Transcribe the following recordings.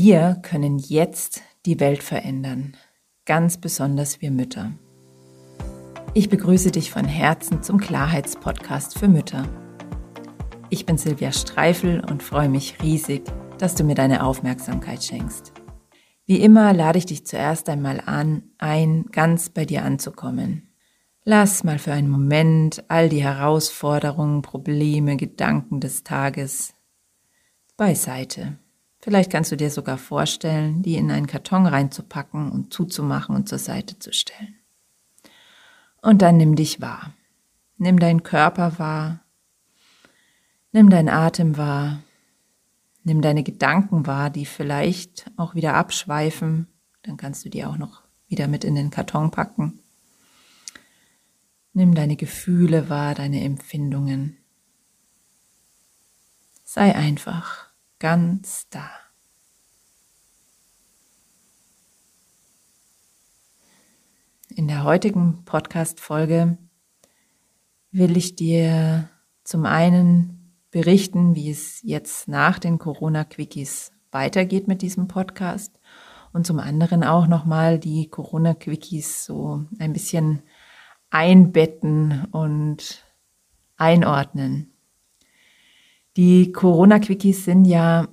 Wir können jetzt die Welt verändern, ganz besonders wir Mütter. Ich begrüße dich von Herzen zum Klarheitspodcast für Mütter. Ich bin Silvia Streifel und freue mich riesig, dass du mir deine Aufmerksamkeit schenkst. Wie immer lade ich dich zuerst einmal an, ein, ganz bei dir anzukommen. Lass mal für einen Moment all die Herausforderungen, Probleme, Gedanken des Tages beiseite. Vielleicht kannst du dir sogar vorstellen, die in einen Karton reinzupacken und zuzumachen und zur Seite zu stellen. Und dann nimm dich wahr. Nimm deinen Körper wahr. Nimm deinen Atem wahr. Nimm deine Gedanken wahr, die vielleicht auch wieder abschweifen. Dann kannst du die auch noch wieder mit in den Karton packen. Nimm deine Gefühle wahr, deine Empfindungen. Sei einfach ganz da. In der heutigen Podcast-Folge will ich dir zum einen berichten, wie es jetzt nach den Corona-Quickies weitergeht mit diesem Podcast und zum anderen auch nochmal die Corona-Quickies so ein bisschen einbetten und einordnen. Die Corona-Quickies sind ja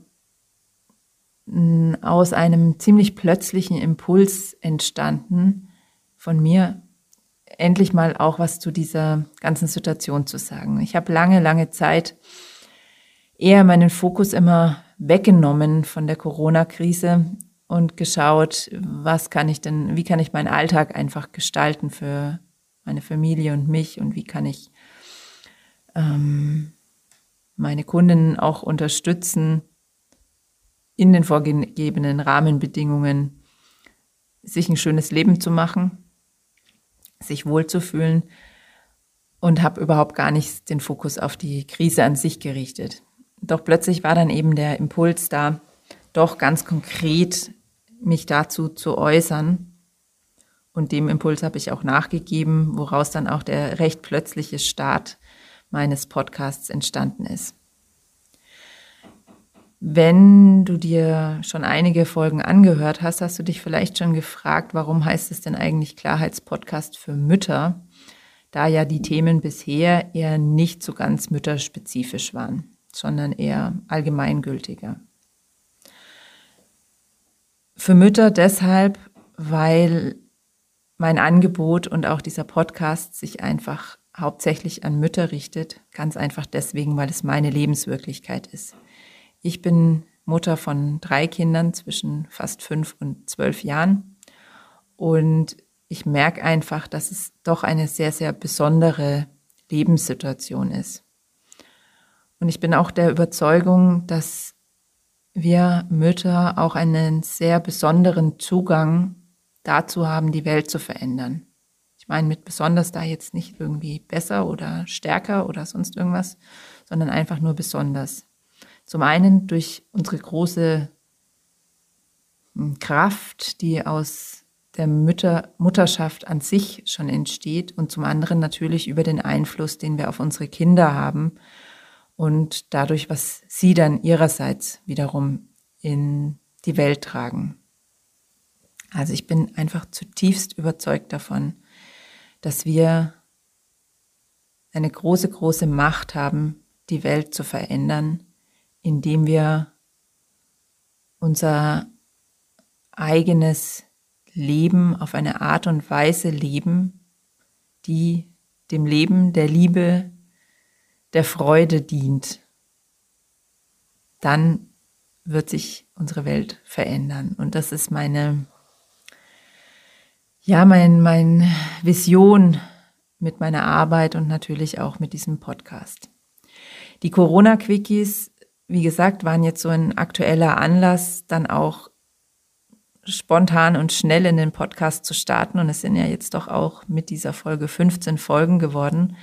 mm, aus einem ziemlich plötzlichen Impuls entstanden von mir, endlich mal auch was zu dieser ganzen Situation zu sagen. Ich habe lange, lange Zeit eher meinen Fokus immer weggenommen von der Corona-Krise und geschaut, was kann ich denn, wie kann ich meinen Alltag einfach gestalten für meine Familie und mich und wie kann ich ähm, meine Kundinnen auch unterstützen, in den vorgegebenen Rahmenbedingungen sich ein schönes Leben zu machen, sich wohlzufühlen und habe überhaupt gar nicht den Fokus auf die Krise an sich gerichtet. Doch plötzlich war dann eben der Impuls da, doch ganz konkret mich dazu zu äußern. Und dem Impuls habe ich auch nachgegeben, woraus dann auch der recht plötzliche Start meines Podcasts entstanden ist. Wenn du dir schon einige Folgen angehört hast, hast du dich vielleicht schon gefragt, warum heißt es denn eigentlich Klarheitspodcast für Mütter, da ja die Themen bisher eher nicht so ganz mütterspezifisch waren, sondern eher allgemeingültiger. Für Mütter deshalb, weil mein Angebot und auch dieser Podcast sich einfach hauptsächlich an Mütter richtet, ganz einfach deswegen, weil es meine Lebenswirklichkeit ist. Ich bin Mutter von drei Kindern zwischen fast fünf und zwölf Jahren und ich merke einfach, dass es doch eine sehr, sehr besondere Lebenssituation ist. Und ich bin auch der Überzeugung, dass wir Mütter auch einen sehr besonderen Zugang dazu haben, die Welt zu verändern. Ich meine mit besonders da jetzt nicht irgendwie besser oder stärker oder sonst irgendwas, sondern einfach nur besonders. Zum einen durch unsere große hm, Kraft, die aus der Mütter, Mutterschaft an sich schon entsteht und zum anderen natürlich über den Einfluss, den wir auf unsere Kinder haben und dadurch, was sie dann ihrerseits wiederum in die Welt tragen. Also ich bin einfach zutiefst überzeugt davon, dass wir eine große, große Macht haben, die Welt zu verändern, indem wir unser eigenes Leben auf eine Art und Weise leben, die dem Leben der Liebe, der Freude dient. Dann wird sich unsere Welt verändern. Und das ist meine ja, mein, mein Vision mit meiner Arbeit und natürlich auch mit diesem Podcast. Die Corona-Quickies, wie gesagt, waren jetzt so ein aktueller Anlass, dann auch spontan und schnell in den Podcast zu starten. Und es sind ja jetzt doch auch mit dieser Folge 15 Folgen geworden.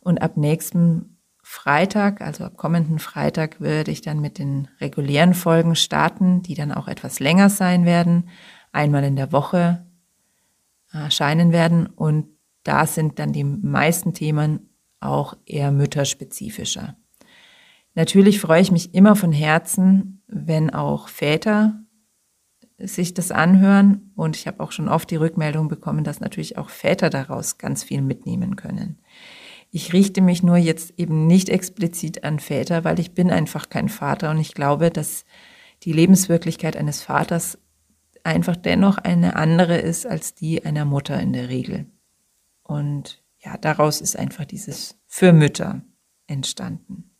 Und ab nächsten Freitag, also ab kommenden Freitag, werde ich dann mit den regulären Folgen starten, die dann auch etwas länger sein werden. Einmal in der Woche erscheinen werden. Und da sind dann die meisten Themen auch eher mütterspezifischer. Natürlich freue ich mich immer von Herzen, wenn auch Väter sich das anhören und ich habe auch schon oft die Rückmeldung bekommen, dass natürlich auch Väter daraus ganz viel mitnehmen können. Ich richte mich nur jetzt eben nicht explizit an Väter, weil ich bin einfach kein Vater und ich glaube, dass die Lebenswirklichkeit eines Vaters einfach dennoch eine andere ist als die einer Mutter in der Regel. Und ja, daraus ist einfach dieses für Mütter entstanden.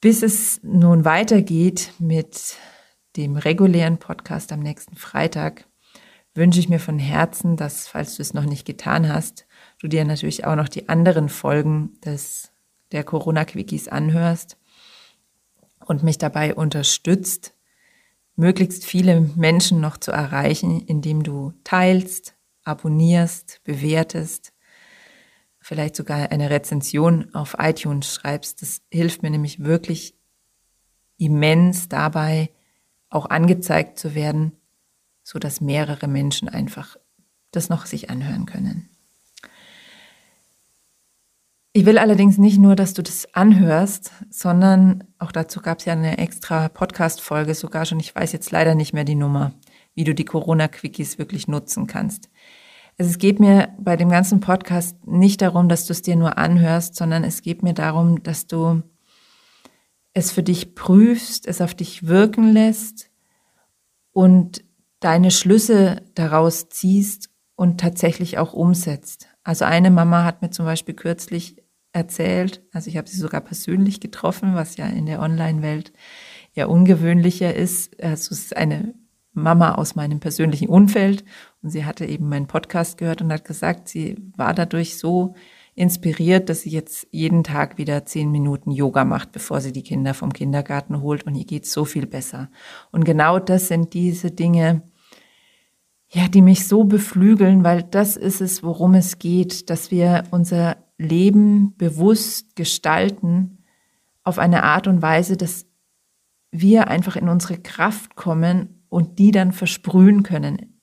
Bis es nun weitergeht mit dem regulären Podcast am nächsten Freitag, wünsche ich mir von Herzen, dass, falls du es noch nicht getan hast, du dir natürlich auch noch die anderen Folgen des, der Corona-Quickies anhörst und mich dabei unterstützt, möglichst viele Menschen noch zu erreichen, indem du teilst, abonnierst, bewertest vielleicht sogar eine Rezension auf iTunes schreibst. Das hilft mir nämlich wirklich immens dabei, auch angezeigt zu werden, so dass mehrere Menschen einfach das noch sich anhören können. Ich will allerdings nicht nur, dass du das anhörst, sondern auch dazu gab es ja eine extra Podcast-Folge sogar schon. Ich weiß jetzt leider nicht mehr die Nummer, wie du die Corona-Quickies wirklich nutzen kannst. Also es geht mir bei dem ganzen Podcast nicht darum, dass du es dir nur anhörst, sondern es geht mir darum, dass du es für dich prüfst, es auf dich wirken lässt und deine Schlüsse daraus ziehst und tatsächlich auch umsetzt. Also eine Mama hat mir zum Beispiel kürzlich erzählt, also ich habe sie sogar persönlich getroffen, was ja in der Online-Welt eher ungewöhnlicher ist. Also es ist eine Mama aus meinem persönlichen Umfeld und sie hatte eben meinen Podcast gehört und hat gesagt, sie war dadurch so inspiriert, dass sie jetzt jeden Tag wieder zehn Minuten Yoga macht, bevor sie die Kinder vom Kindergarten holt und ihr geht so viel besser. Und genau das sind diese Dinge, ja, die mich so beflügeln, weil das ist es, worum es geht, dass wir unser Leben bewusst gestalten auf eine Art und Weise, dass wir einfach in unsere Kraft kommen und die dann versprühen können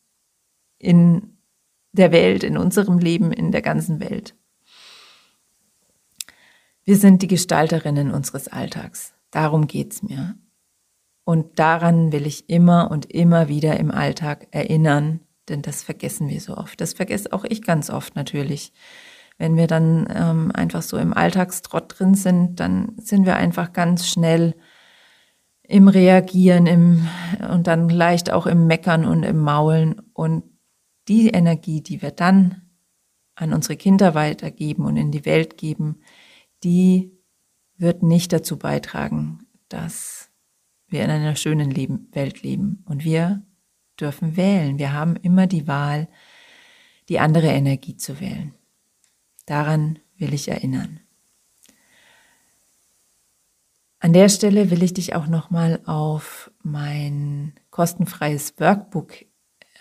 in der Welt, in unserem Leben, in der ganzen Welt. Wir sind die Gestalterinnen unseres Alltags. Darum geht's mir. Und daran will ich immer und immer wieder im Alltag erinnern, denn das vergessen wir so oft. Das vergesse auch ich ganz oft natürlich. Wenn wir dann ähm, einfach so im Alltagstrott drin sind, dann sind wir einfach ganz schnell im Reagieren im, und dann leicht auch im Meckern und im Maulen. Und die Energie, die wir dann an unsere Kinder weitergeben und in die Welt geben, die wird nicht dazu beitragen, dass wir in einer schönen Leben, Welt leben. Und wir dürfen wählen. Wir haben immer die Wahl, die andere Energie zu wählen. Daran will ich erinnern. An der Stelle will ich dich auch nochmal auf mein kostenfreies Workbook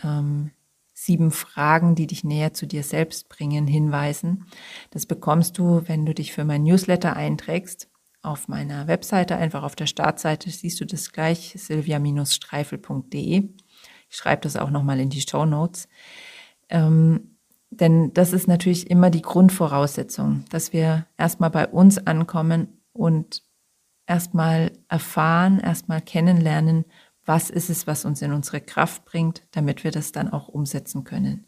ähm, sieben Fragen, die dich näher zu dir selbst bringen, hinweisen. Das bekommst du, wenn du dich für mein Newsletter einträgst. Auf meiner Webseite, einfach auf der Startseite, siehst du das gleich, silvia-streifel.de. Ich schreibe das auch nochmal in die Show Notes. Ähm, denn das ist natürlich immer die Grundvoraussetzung, dass wir erstmal bei uns ankommen und erstmal erfahren, erstmal kennenlernen, was ist es, was uns in unsere Kraft bringt, damit wir das dann auch umsetzen können.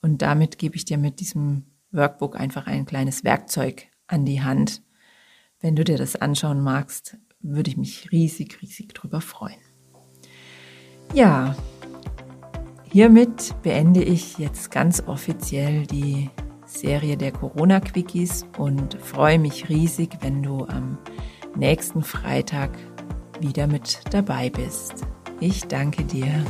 Und damit gebe ich dir mit diesem Workbook einfach ein kleines Werkzeug an die Hand. Wenn du dir das anschauen magst, würde ich mich riesig, riesig drüber freuen. Ja, hiermit beende ich jetzt ganz offiziell die Serie der Corona-Quickies und freue mich riesig, wenn du am nächsten Freitag wieder mit dabei bist. Ich danke dir.